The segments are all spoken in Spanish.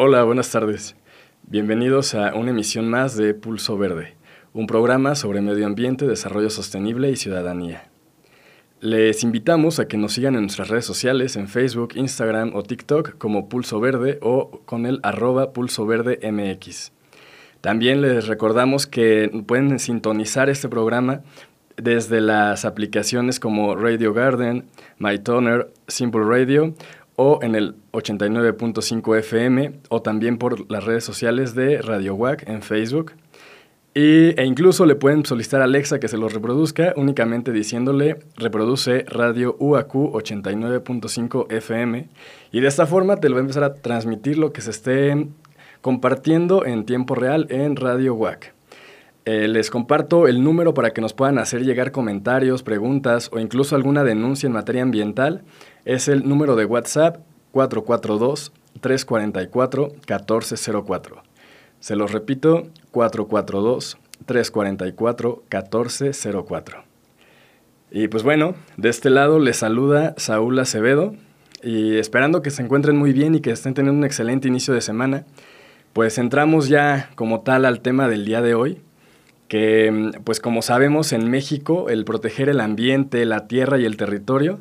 Hola, buenas tardes. Bienvenidos a una emisión más de Pulso Verde, un programa sobre medio ambiente, desarrollo sostenible y ciudadanía. Les invitamos a que nos sigan en nuestras redes sociales, en Facebook, Instagram o TikTok como Pulso Verde o con el arroba Pulso Verde MX. También les recordamos que pueden sintonizar este programa desde las aplicaciones como Radio Garden, MyToner, Simple Radio o en el 89.5 FM o también por las redes sociales de Radio WAC en Facebook. Y, e incluso le pueden solicitar a Alexa que se los reproduzca únicamente diciéndole reproduce Radio UAQ 89.5 FM y de esta forma te lo va a empezar a transmitir lo que se esté compartiendo en tiempo real en Radio WAC. Eh, les comparto el número para que nos puedan hacer llegar comentarios, preguntas o incluso alguna denuncia en materia ambiental es el número de WhatsApp 442-344-1404. Se los repito, 442-344-1404. Y pues bueno, de este lado les saluda Saúl Acevedo y esperando que se encuentren muy bien y que estén teniendo un excelente inicio de semana, pues entramos ya como tal al tema del día de hoy, que pues como sabemos en México el proteger el ambiente, la tierra y el territorio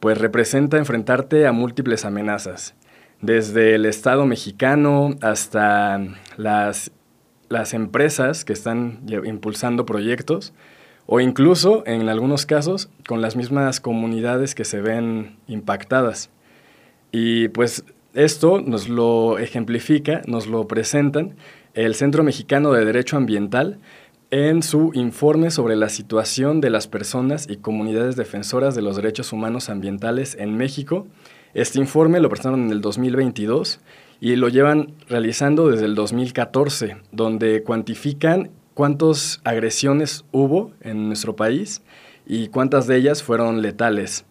pues representa enfrentarte a múltiples amenazas, desde el Estado mexicano hasta las, las empresas que están impulsando proyectos, o incluso, en algunos casos, con las mismas comunidades que se ven impactadas. Y pues esto nos lo ejemplifica, nos lo presentan el Centro Mexicano de Derecho Ambiental, en su informe sobre la situación de las personas y comunidades defensoras de los derechos humanos ambientales en México. Este informe lo presentaron en el 2022 y lo llevan realizando desde el 2014, donde cuantifican cuántas agresiones hubo en nuestro país y cuántas de ellas fueron letales.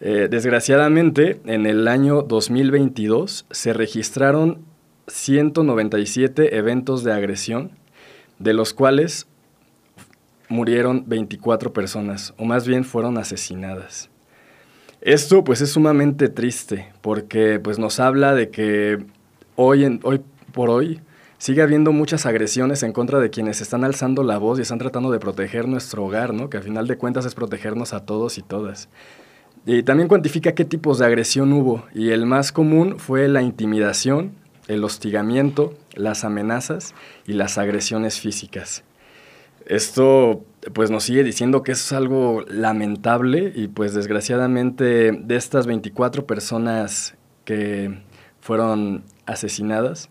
Eh, desgraciadamente, en el año 2022 se registraron 197 eventos de agresión de los cuales murieron 24 personas, o más bien fueron asesinadas. Esto pues es sumamente triste porque pues nos habla de que hoy, en, hoy por hoy sigue habiendo muchas agresiones en contra de quienes están alzando la voz y están tratando de proteger nuestro hogar, ¿no? que al final de cuentas es protegernos a todos y todas. Y también cuantifica qué tipos de agresión hubo y el más común fue la intimidación, el hostigamiento, las amenazas y las agresiones físicas. Esto pues nos sigue diciendo que es algo lamentable y pues desgraciadamente de estas 24 personas que fueron asesinadas,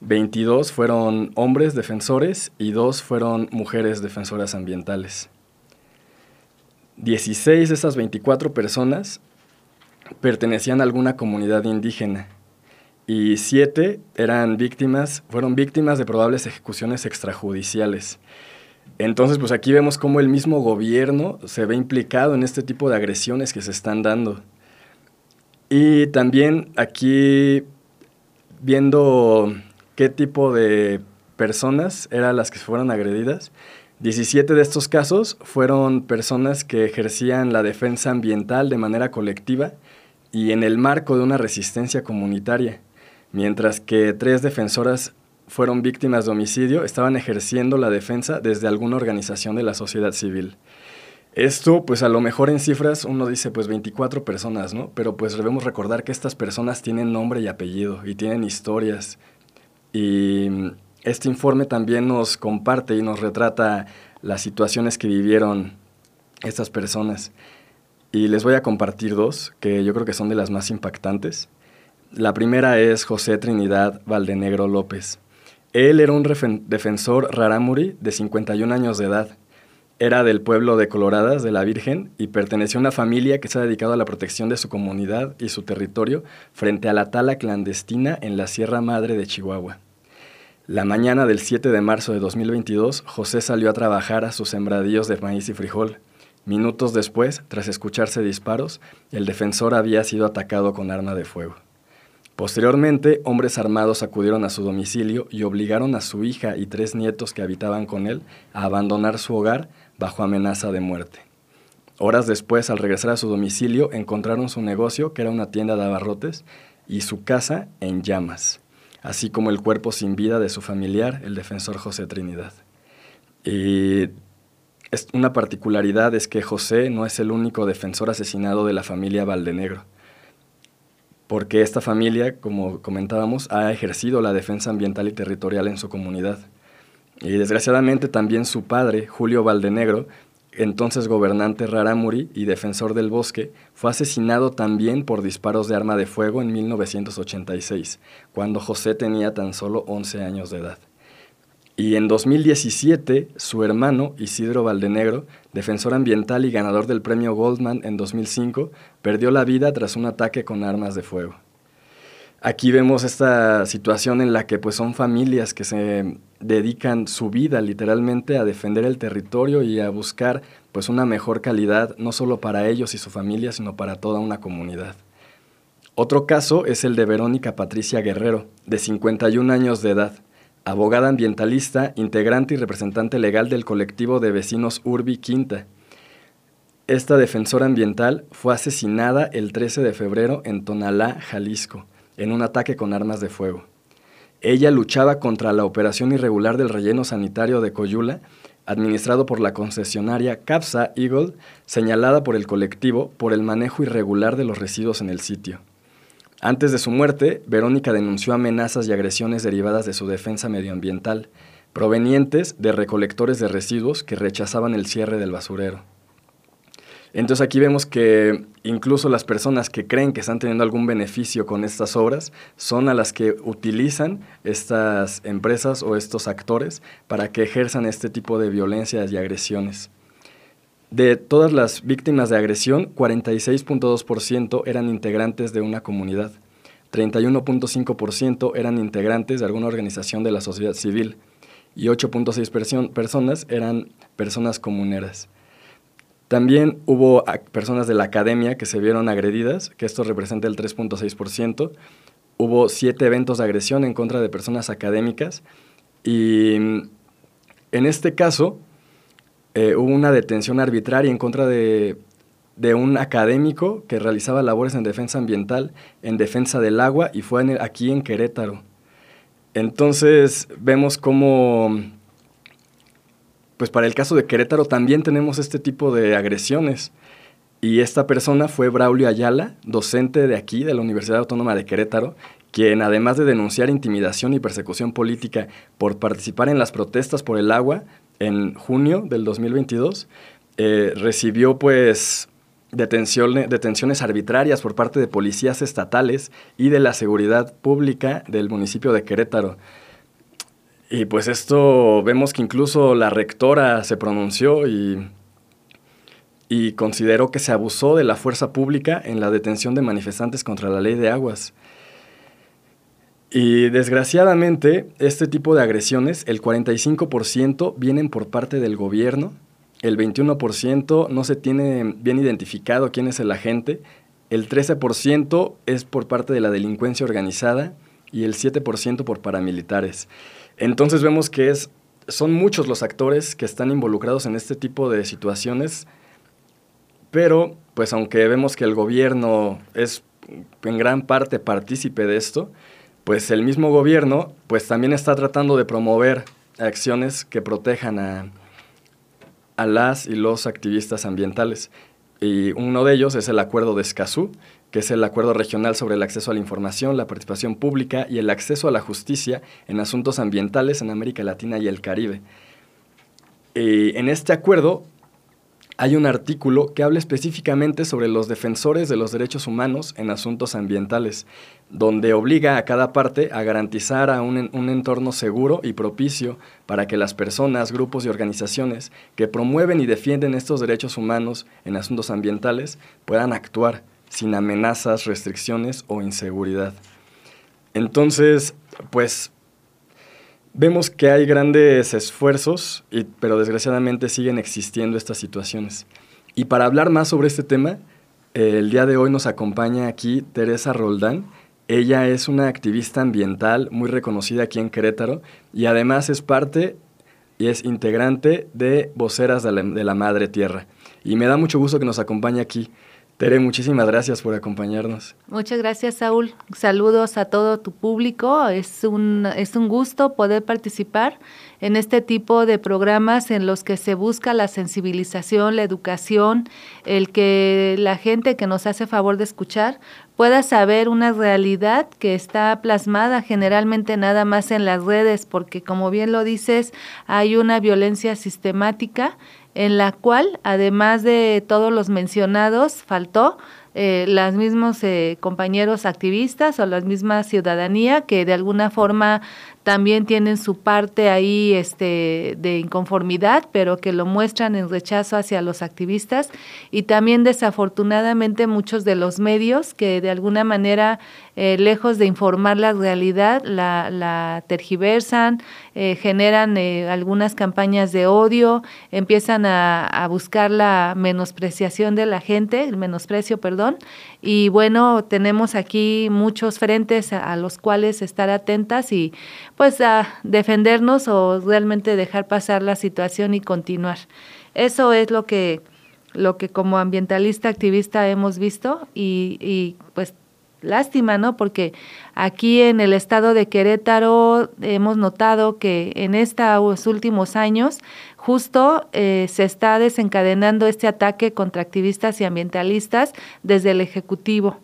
22 fueron hombres defensores y 2 fueron mujeres defensoras ambientales. 16 de esas 24 personas pertenecían a alguna comunidad indígena y siete eran víctimas, fueron víctimas de probables ejecuciones extrajudiciales. Entonces, pues aquí vemos cómo el mismo gobierno se ve implicado en este tipo de agresiones que se están dando. Y también aquí viendo qué tipo de personas eran las que fueron agredidas, 17 de estos casos fueron personas que ejercían la defensa ambiental de manera colectiva y en el marco de una resistencia comunitaria mientras que tres defensoras fueron víctimas de homicidio, estaban ejerciendo la defensa desde alguna organización de la sociedad civil. Esto, pues a lo mejor en cifras uno dice pues 24 personas, ¿no? Pero pues debemos recordar que estas personas tienen nombre y apellido y tienen historias. Y este informe también nos comparte y nos retrata las situaciones que vivieron estas personas. Y les voy a compartir dos que yo creo que son de las más impactantes. La primera es José Trinidad Valdenegro López. Él era un defensor rarámuri de 51 años de edad era del pueblo de Coloradas, de la Virgen, y perteneció a una familia que se ha dedicado a la protección de su comunidad y su territorio frente a la tala clandestina en la Sierra Madre de Chihuahua. La mañana del 7 de marzo de 2022, José salió a trabajar a sus sembradíos de maíz y frijol. Minutos después, tras escucharse disparos, el defensor había sido atacado con arma de fuego. Posteriormente, hombres armados acudieron a su domicilio y obligaron a su hija y tres nietos que habitaban con él a abandonar su hogar bajo amenaza de muerte. Horas después, al regresar a su domicilio, encontraron su negocio, que era una tienda de abarrotes, y su casa en llamas, así como el cuerpo sin vida de su familiar, el defensor José Trinidad. Y una particularidad es que José no es el único defensor asesinado de la familia Valdenegro, porque esta familia, como comentábamos, ha ejercido la defensa ambiental y territorial en su comunidad. Y desgraciadamente también su padre, Julio Valdenegro, entonces gobernante Rarámuri y defensor del bosque, fue asesinado también por disparos de arma de fuego en 1986, cuando José tenía tan solo 11 años de edad. Y en 2017, su hermano, Isidro Valdenegro, defensor ambiental y ganador del premio Goldman en 2005, perdió la vida tras un ataque con armas de fuego. Aquí vemos esta situación en la que pues son familias que se dedican su vida literalmente a defender el territorio y a buscar pues una mejor calidad no solo para ellos y su familia, sino para toda una comunidad. Otro caso es el de Verónica Patricia Guerrero, de 51 años de edad, abogada ambientalista, integrante y representante legal del colectivo de vecinos Urbi Quinta. Esta defensora ambiental fue asesinada el 13 de febrero en Tonalá, Jalisco en un ataque con armas de fuego. Ella luchaba contra la operación irregular del relleno sanitario de Coyula, administrado por la concesionaria Capsa Eagle, señalada por el colectivo por el manejo irregular de los residuos en el sitio. Antes de su muerte, Verónica denunció amenazas y agresiones derivadas de su defensa medioambiental, provenientes de recolectores de residuos que rechazaban el cierre del basurero. Entonces aquí vemos que incluso las personas que creen que están teniendo algún beneficio con estas obras son a las que utilizan estas empresas o estos actores para que ejerzan este tipo de violencias y agresiones. De todas las víctimas de agresión, 46.2% eran integrantes de una comunidad, 31.5% eran integrantes de alguna organización de la sociedad civil y 8.6 personas eran personas comuneras. También hubo personas de la academia que se vieron agredidas, que esto representa el 3.6%. Hubo siete eventos de agresión en contra de personas académicas y mm, en este caso eh, hubo una detención arbitraria en contra de, un académico que realizaba labores en defensa ambiental, en defensa del agua y fue aquí en Querétaro. Entonces vemos cómo pues para el caso de Querétaro también tenemos este tipo de agresiones. Y esta persona fue Braulio Ayala, docente de aquí, de la Universidad Autónoma de Querétaro, quien además de denunciar intimidación y persecución política por participar en las protestas por el agua en junio del 2022, eh, recibió pues detenciones arbitrarias por parte de policías estatales y de la seguridad pública del municipio de Querétaro. Y pues esto vemos que incluso la rectora se pronunció y, y consideró que se abusó de la fuerza pública en la detención de manifestantes contra la ley de aguas. Y desgraciadamente, este tipo de agresiones, el 45% vienen por parte del gobierno, el 21% no se tiene bien identificado quién es el agente, el 13% es por parte de la delincuencia organizada y el 7% por paramilitares. Entonces vemos que es, son muchos los actores que están involucrados en este tipo de situaciones, pero pues aunque vemos que el gobierno es en gran parte partícipe de esto, pues el mismo gobierno pues también está tratando de promover acciones que protejan a, a las y los activistas ambientales. Y uno de ellos es el acuerdo de Escazú, que es el Acuerdo Regional sobre el Acceso a la Información, la Participación Pública y el Acceso a la Justicia en Asuntos Ambientales en América Latina y el Caribe. en este acuerdo, hay un artículo que habla específicamente sobre los defensores de los derechos humanos en asuntos ambientales, donde obliga a cada parte a garantizar a un, un, entorno seguro y propicio para que las personas, grupos y organizaciones que promueven y defienden estos derechos humanos en asuntos ambientales puedan actuar sin amenazas, restricciones o inseguridad. Entonces, pues Vemos que hay grandes esfuerzos, pero desgraciadamente siguen existiendo estas situaciones. Y para hablar más sobre este tema, el día de hoy nos acompaña aquí Teresa Roldán. Ella es una activista ambiental muy reconocida aquí en Querétaro y además es parte y es integrante de Voceras de la, de la Madre Tierra. Y me da mucho gusto que nos acompañe aquí. Tere, muchísimas gracias por acompañarnos. Muchas gracias, Saúl. Saludos a todo tu público. Es un, es un gusto poder participar en este tipo de programas en los que se busca la sensibilización, la educación, el que la gente que nos hace favor de escuchar pueda saber una realidad que está plasmada generalmente nada más en las redes, porque como bien lo dices, hay una violencia sistemática en la cual, además de todos los mencionados, faltó eh, los mismos eh, compañeros activistas o la misma ciudadanía que de alguna forma también tienen su parte ahí este, de inconformidad, pero que lo muestran en rechazo hacia los activistas. Y también desafortunadamente muchos de los medios que de alguna manera, eh, lejos de informar la realidad, la, tergiversan, eh, generan eh, algunas campañas de odio, empiezan a, a buscar la menospreciación de la gente, el menosprecio, perdón, y bueno, tenemos aquí muchos frentes a, los cuales estar atentas y pues a defendernos o realmente dejar pasar la situación y continuar. Eso es lo que, lo que como ambientalista activista hemos visto y, y pues lástima, ¿no? Porque aquí en el estado de Querétaro hemos notado que en estos últimos años justo eh, se está desencadenando este ataque contra activistas y ambientalistas desde el Ejecutivo.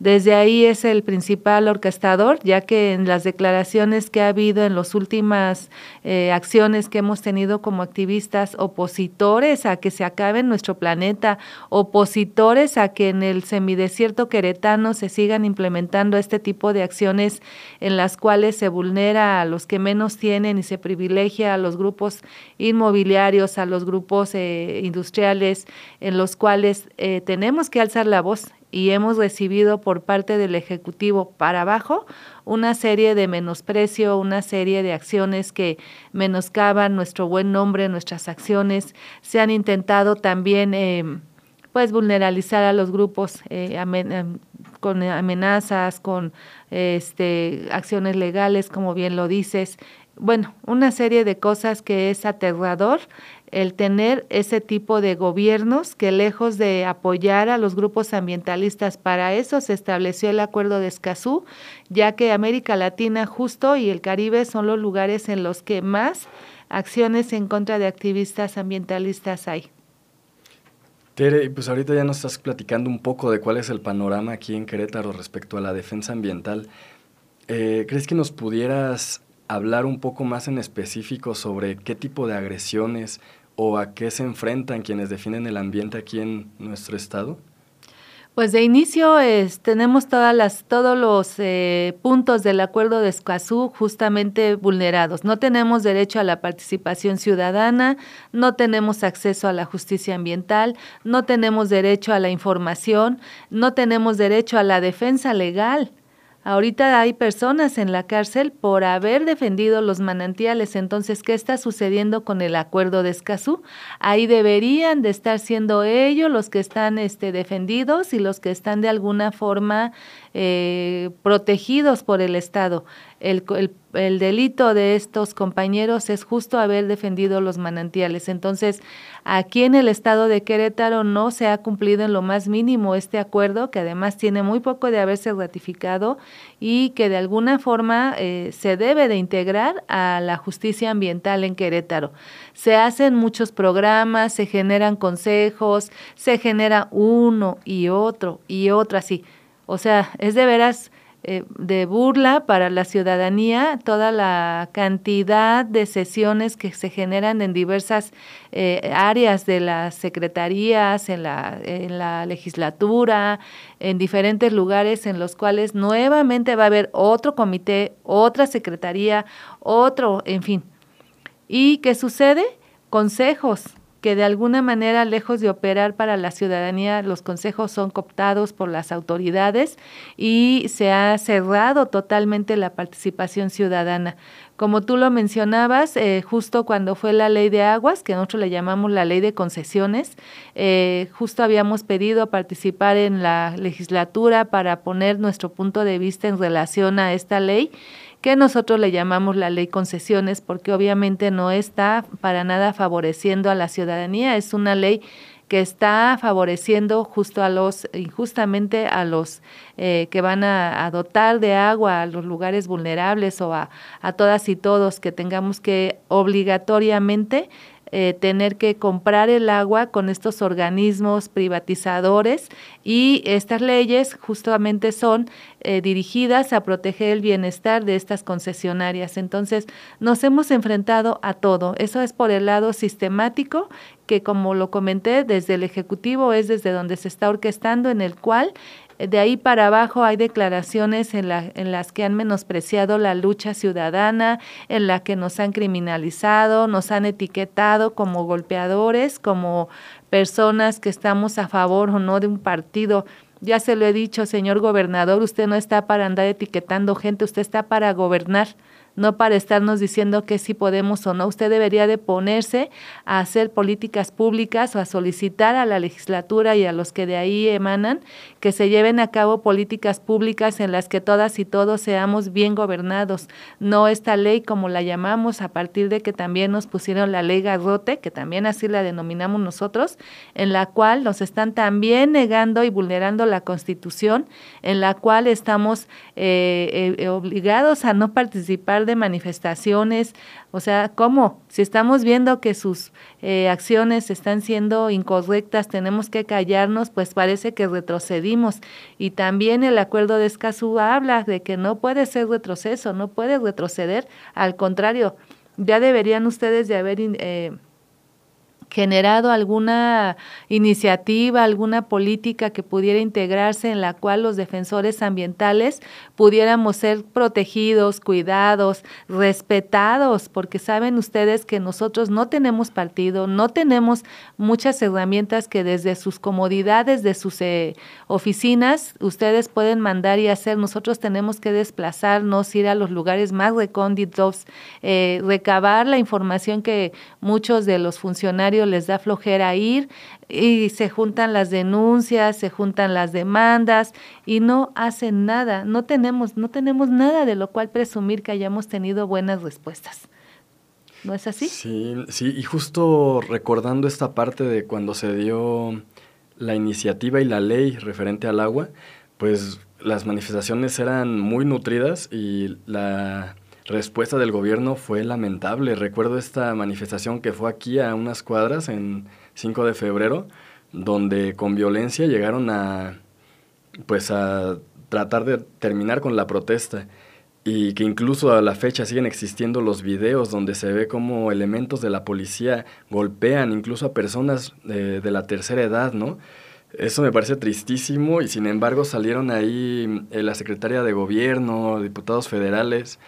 Desde ahí es el principal orquestador, ya que en las declaraciones que ha habido en las últimas eh, acciones que hemos tenido como activistas opositores a que se acabe nuestro planeta, opositores a que en el semidesierto queretano se sigan implementando este tipo de acciones en las cuales se vulnera a los que menos tienen y se privilegia a los grupos inmobiliarios, a los grupos eh, industriales, en los cuales eh, tenemos que alzar la voz y hemos recibido por parte del Ejecutivo para abajo una serie de menosprecio, una serie de acciones que menoscaban nuestro buen nombre, nuestras acciones. Se han intentado también eh, pues vulneralizar a los grupos eh, em, con amenazas, con este, acciones legales, como bien lo dices. Bueno, una serie de cosas que es aterrador el tener ese tipo de gobiernos que lejos de apoyar a los grupos ambientalistas, para eso se estableció el acuerdo de Escazú, ya que América Latina justo y el Caribe son los lugares en los que más acciones en contra de activistas ambientalistas hay. Tere, pues ahorita ya nos estás platicando un poco de cuál es el panorama aquí en Querétaro respecto a la defensa ambiental. Eh, ¿Crees que nos pudieras hablar un poco más en específico sobre qué tipo de agresiones o a qué se enfrentan quienes definen el ambiente aquí en nuestro estado? Pues de inicio tenemos todas las, todos los eh, puntos del acuerdo de Escazú justamente vulnerados. No tenemos derecho a la participación ciudadana, no tenemos acceso a la justicia ambiental, no tenemos derecho a la información, no tenemos derecho a la defensa legal. Ahorita hay personas en la cárcel por haber defendido los manantiales. Entonces, ¿qué está sucediendo con el acuerdo de Escazú? Ahí deberían de estar siendo ellos los que están este, defendidos y los que están de alguna forma eh, protegidos por el Estado. El, el, delito de estos compañeros es justo haber defendido los manantiales. Entonces, aquí en el estado de Querétaro no se ha cumplido en lo más mínimo este acuerdo, que además tiene muy poco de haberse ratificado y que de alguna forma eh, se debe de integrar a la justicia ambiental en Querétaro. Se hacen muchos programas, se generan consejos, se genera uno y otro y otro así o sea, es de veras eh, de burla para la ciudadanía toda la cantidad de sesiones que se generan en diversas eh, áreas de las secretarías, en la, en la legislatura, en diferentes lugares en los cuales nuevamente va a haber otro comité, otra secretaría, otro, en fin. ¿Y qué sucede? Consejos que de alguna manera, lejos de operar para la ciudadanía, los consejos son cooptados por las autoridades y se ha cerrado totalmente la participación ciudadana. Como tú lo mencionabas, eh, justo cuando fue la ley de aguas, que nosotros le llamamos la ley de concesiones, eh, justo habíamos pedido participar en la legislatura para poner nuestro punto de vista en relación a esta ley que nosotros le llamamos la ley concesiones, porque obviamente no está para nada favoreciendo a la ciudadanía, es una ley que está favoreciendo justo a los, injustamente a los eh, que van a, dotar de agua a los lugares vulnerables o a, a todas y todos que tengamos que obligatoriamente eh, tener que comprar el agua con estos organismos privatizadores. Y estas leyes justamente son eh, dirigidas a proteger el bienestar de estas concesionarias. Entonces, nos hemos enfrentado a todo. Eso es por el lado sistemático, que como lo comenté, desde el Ejecutivo es desde donde se está orquestando, en el cual de ahí para abajo hay declaraciones en, la, en las que han menospreciado la lucha ciudadana, en la que nos han criminalizado, nos han etiquetado como golpeadores, como personas que estamos a favor o no de un partido. Ya se lo he dicho, señor gobernador, usted no está para andar etiquetando gente, usted está para gobernar no para estarnos diciendo que si podemos o no. Usted debería de ponerse a hacer políticas públicas o a solicitar a la legislatura y a los que de ahí emanan que se lleven a cabo políticas públicas en las que todas y todos seamos bien gobernados. No esta ley como la llamamos a partir de que también nos pusieron la ley Garrote, que también así la denominamos nosotros, en la cual nos están también negando y vulnerando la Constitución, en la cual estamos eh, eh, obligados a no participar de manifestaciones, o sea, ¿cómo? Si estamos viendo que sus eh, acciones están siendo incorrectas, tenemos que callarnos, pues parece que retrocedimos. Y también el acuerdo de Escazú habla de que no puede ser retroceso, no puede retroceder, al contrario, ya deberían ustedes de haber... Eh, generado alguna iniciativa, alguna política que pudiera integrarse en la cual los defensores ambientales pudiéramos ser protegidos, cuidados, respetados, porque saben ustedes que nosotros no tenemos partido, no tenemos muchas herramientas que desde sus comodidades, de sus eh, oficinas, ustedes pueden mandar y hacer. Nosotros tenemos que desplazarnos, ir a los lugares más recónditos, eh, recabar la información que muchos de los funcionarios les da flojera ir y se juntan las denuncias, se juntan las demandas y no hacen nada. No tenemos, no tenemos nada de lo cual presumir que hayamos tenido buenas respuestas. ¿No es así? Sí, sí, y justo recordando esta parte de cuando se dio la iniciativa y la ley referente al agua, pues las manifestaciones eran muy nutridas y la respuesta del gobierno fue lamentable. Recuerdo esta manifestación que fue aquí a unas cuadras en 5 de febrero, donde con violencia llegaron a pues a tratar de terminar con la protesta y que incluso a la fecha siguen existiendo los videos donde se ve como elementos de la policía golpean incluso a personas de, de la tercera edad, ¿no? Eso me parece tristísimo y sin embargo salieron ahí eh, la secretaria de gobierno, diputados federales,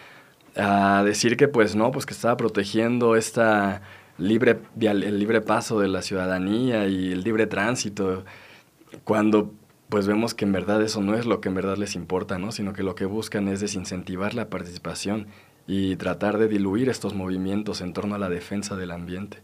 a decir que pues no, pues que estaba protegiendo esta libre, el libre paso de la ciudadanía y el libre tránsito, cuando pues vemos que en verdad eso no es lo que en verdad les importa, ¿no? sino que lo que buscan es desincentivar la participación y tratar de diluir estos movimientos en torno a la defensa del ambiente.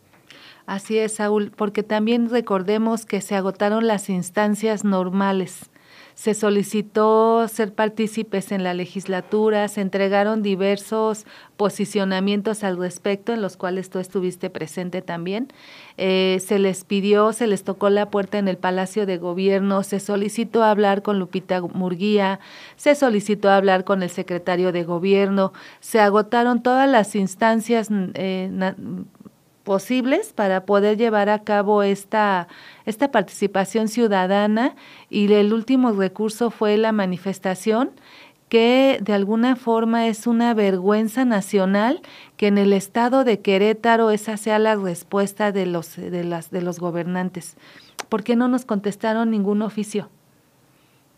Así es, Saúl, porque también recordemos que se agotaron las instancias normales se solicitó ser partícipes en la legislatura, se entregaron diversos posicionamientos al respecto, en los cuales tú estuviste presente también. Eh, se les pidió, se les tocó la puerta en el Palacio de Gobierno, se solicitó hablar con Lupita Murguía, se solicitó hablar con el secretario de Gobierno, se agotaron todas las instancias eh, posibles para poder llevar a cabo esta, esta participación ciudadana y el último recurso fue la manifestación que de alguna forma es una vergüenza nacional que en el estado de Querétaro esa sea la respuesta de los, de las, de los gobernantes. ¿Por qué no nos contestaron ningún oficio?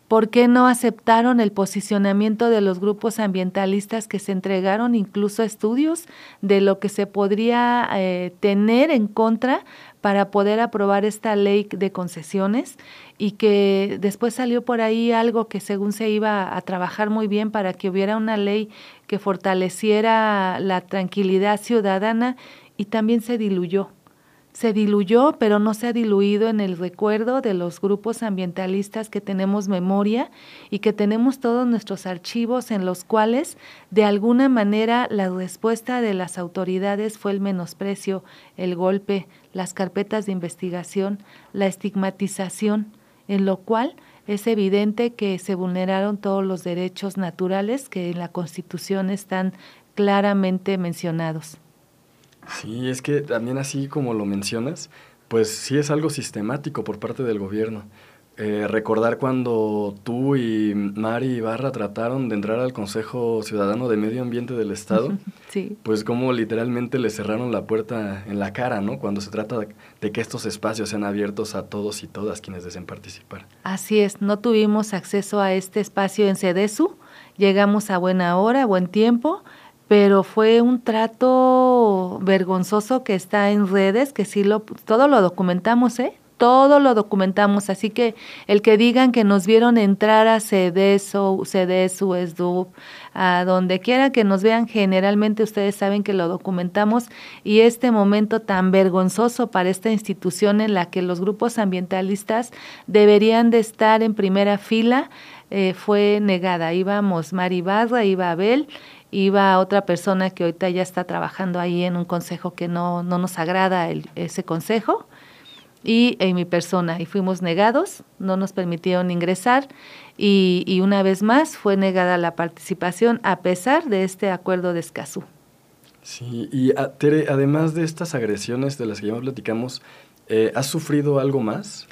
¿Por qué no aceptaron el posicionamiento de los grupos ambientalistas que se entregaron incluso estudios de lo que se podría eh, tener en contra para poder aprobar esta ley de concesiones y que después salió por ahí algo que según se iba a trabajar muy bien para que hubiera una ley que fortaleciera la tranquilidad ciudadana y también se diluyó. Se diluyó, pero no se ha diluido en el recuerdo de los grupos ambientalistas que tenemos memoria y que tenemos todos nuestros archivos en los cuales de alguna manera la respuesta de las autoridades fue el menosprecio, el golpe, las carpetas de investigación, la estigmatización, en lo cual es evidente que se vulneraron todos los derechos naturales que en la Constitución están claramente mencionados. Sí, es que también así como lo mencionas, pues sí es algo sistemático por parte del gobierno. Eh, recordar cuando tú y Mari Ibarra trataron de entrar al Consejo Ciudadano de Medio Ambiente del Estado, sí. pues como literalmente le cerraron la puerta en la cara, ¿no? Cuando se trata de, que estos espacios sean abiertos a todos y todas quienes deseen participar. Así es, no tuvimos acceso a este espacio en CEDESU, llegamos a buena hora, buen tiempo, pero fue un trato vergonzoso que está en redes, que sí lo, todo lo documentamos, ¿eh? todo lo documentamos, así que el que digan que nos vieron entrar a CEDESO, CEDESU, ESDUP, a donde quiera que nos vean, generalmente ustedes saben que lo documentamos y este momento tan vergonzoso para esta institución en la que los grupos ambientalistas deberían de estar en primera fila, eh, fue negada. Íbamos Mari Barra, iba Abel, iba otra persona que ahorita ya está trabajando ahí en un consejo que no, no nos agrada el, ese consejo y en mi persona y fuimos negados, no nos permitieron ingresar y, y, una vez más fue negada la participación a pesar de este acuerdo de Escazú. Sí, y a, Tere, además de estas agresiones de las que ya platicamos, eh, ¿has sufrido algo más?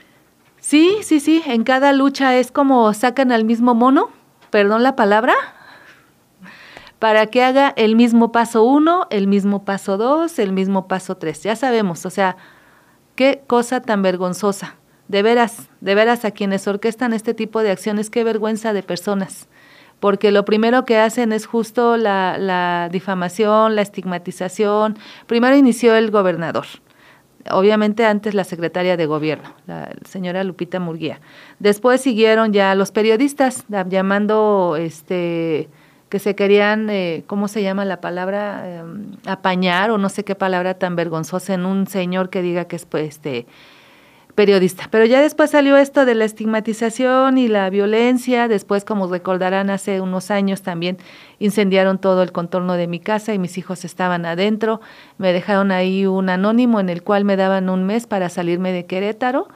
Sí, sí, sí, en cada lucha es como sacan al mismo mono, perdón la palabra, para que haga el mismo paso uno, el mismo paso dos, el mismo paso tres. Ya sabemos, o sea, Qué cosa tan vergonzosa. De veras, de veras a quienes orquestan este tipo de acciones, qué vergüenza de personas. Porque lo primero que hacen es justo la, difamación, la estigmatización. Primero inició el gobernador, obviamente antes la secretaria de gobierno, la señora Lupita Murguía. Después siguieron ya los periodistas llamando este que se querían, eh, ¿cómo se llama la palabra? Em, apañar o no sé qué palabra tan vergonzosa en un señor que diga que es pues, este periodista. Pero ya después salió esto de la estigmatización y la violencia. Después, como recordarán, hace unos años también incendiaron todo el contorno de mi casa y mis hijos estaban adentro. Me dejaron ahí un anónimo en el cual me daban un mes para salirme de Querétaro.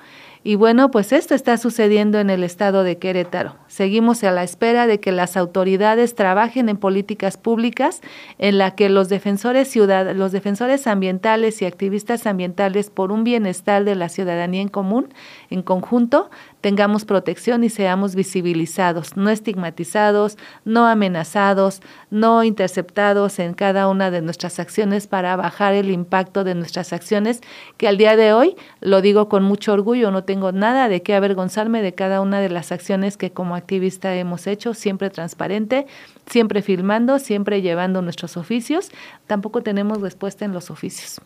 Y bueno, pues esto está sucediendo en el estado de Querétaro. Seguimos a la espera de que las autoridades trabajen en políticas públicas en la que los defensores ciudad los defensores ambientales y activistas ambientales por un bienestar de la ciudadanía en común, en conjunto, tengamos protección y seamos visibilizados, no estigmatizados, no amenazados, no interceptados en cada una de nuestras acciones para bajar el impacto de nuestras acciones, que al día de hoy, lo digo con mucho orgullo, no tengo nada de qué avergonzarme de cada una de las acciones que como activista hemos hecho, siempre transparente, siempre filmando, siempre llevando nuestros oficios, tampoco tenemos respuesta en los oficios.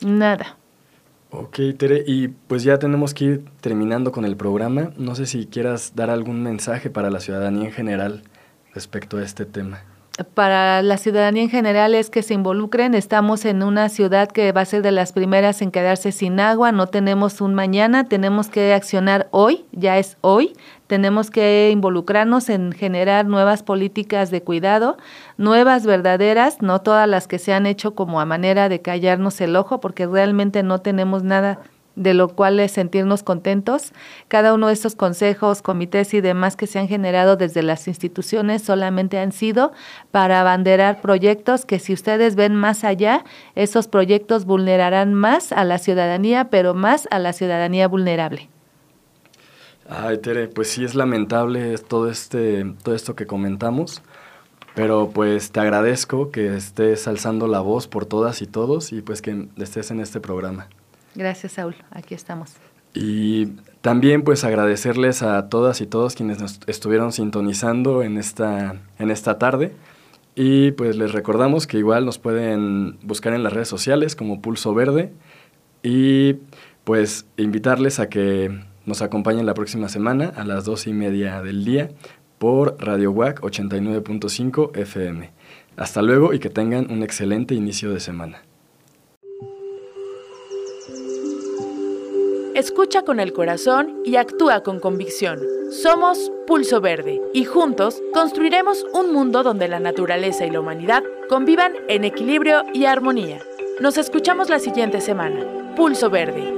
Nada. Ok, Tere, y pues ya tenemos que ir terminando con el programa. No sé si quieras dar algún mensaje para la ciudadanía en general respecto a este tema. Para la ciudadanía en general es que se involucren. Estamos en una ciudad que va a ser de las primeras en quedarse sin agua. No tenemos un mañana, tenemos que accionar hoy, ya es hoy. Tenemos que involucrarnos en generar nuevas políticas de cuidado, nuevas verdaderas, no todas las que se han hecho como a manera de callarnos el ojo, porque realmente no tenemos nada de lo cual es sentirnos contentos. Cada uno de estos consejos, comités y demás que se han generado desde las instituciones solamente han sido para abanderar proyectos que si ustedes ven más allá, esos proyectos vulnerarán más a la ciudadanía, pero más a la ciudadanía vulnerable. Ay, Tere, pues sí es lamentable todo, este, todo esto que comentamos, pero pues te agradezco que estés alzando la voz por todas y todos y pues que estés en este programa. Gracias, Saúl. Aquí estamos. Y también pues agradecerles a todas y todos quienes nos estuvieron sintonizando en esta, en esta tarde. Y pues les recordamos que igual nos pueden buscar en las redes sociales como Pulso Verde y pues invitarles a que nos acompañen la próxima semana a las dos y media del día por Radio WAC 89.5 FM. Hasta luego y que tengan un excelente inicio de semana. Escucha con el corazón y actúa con convicción. Somos Pulso Verde y juntos construiremos un mundo donde la naturaleza y la humanidad convivan en equilibrio y armonía. Nos escuchamos la siguiente semana. Pulso Verde.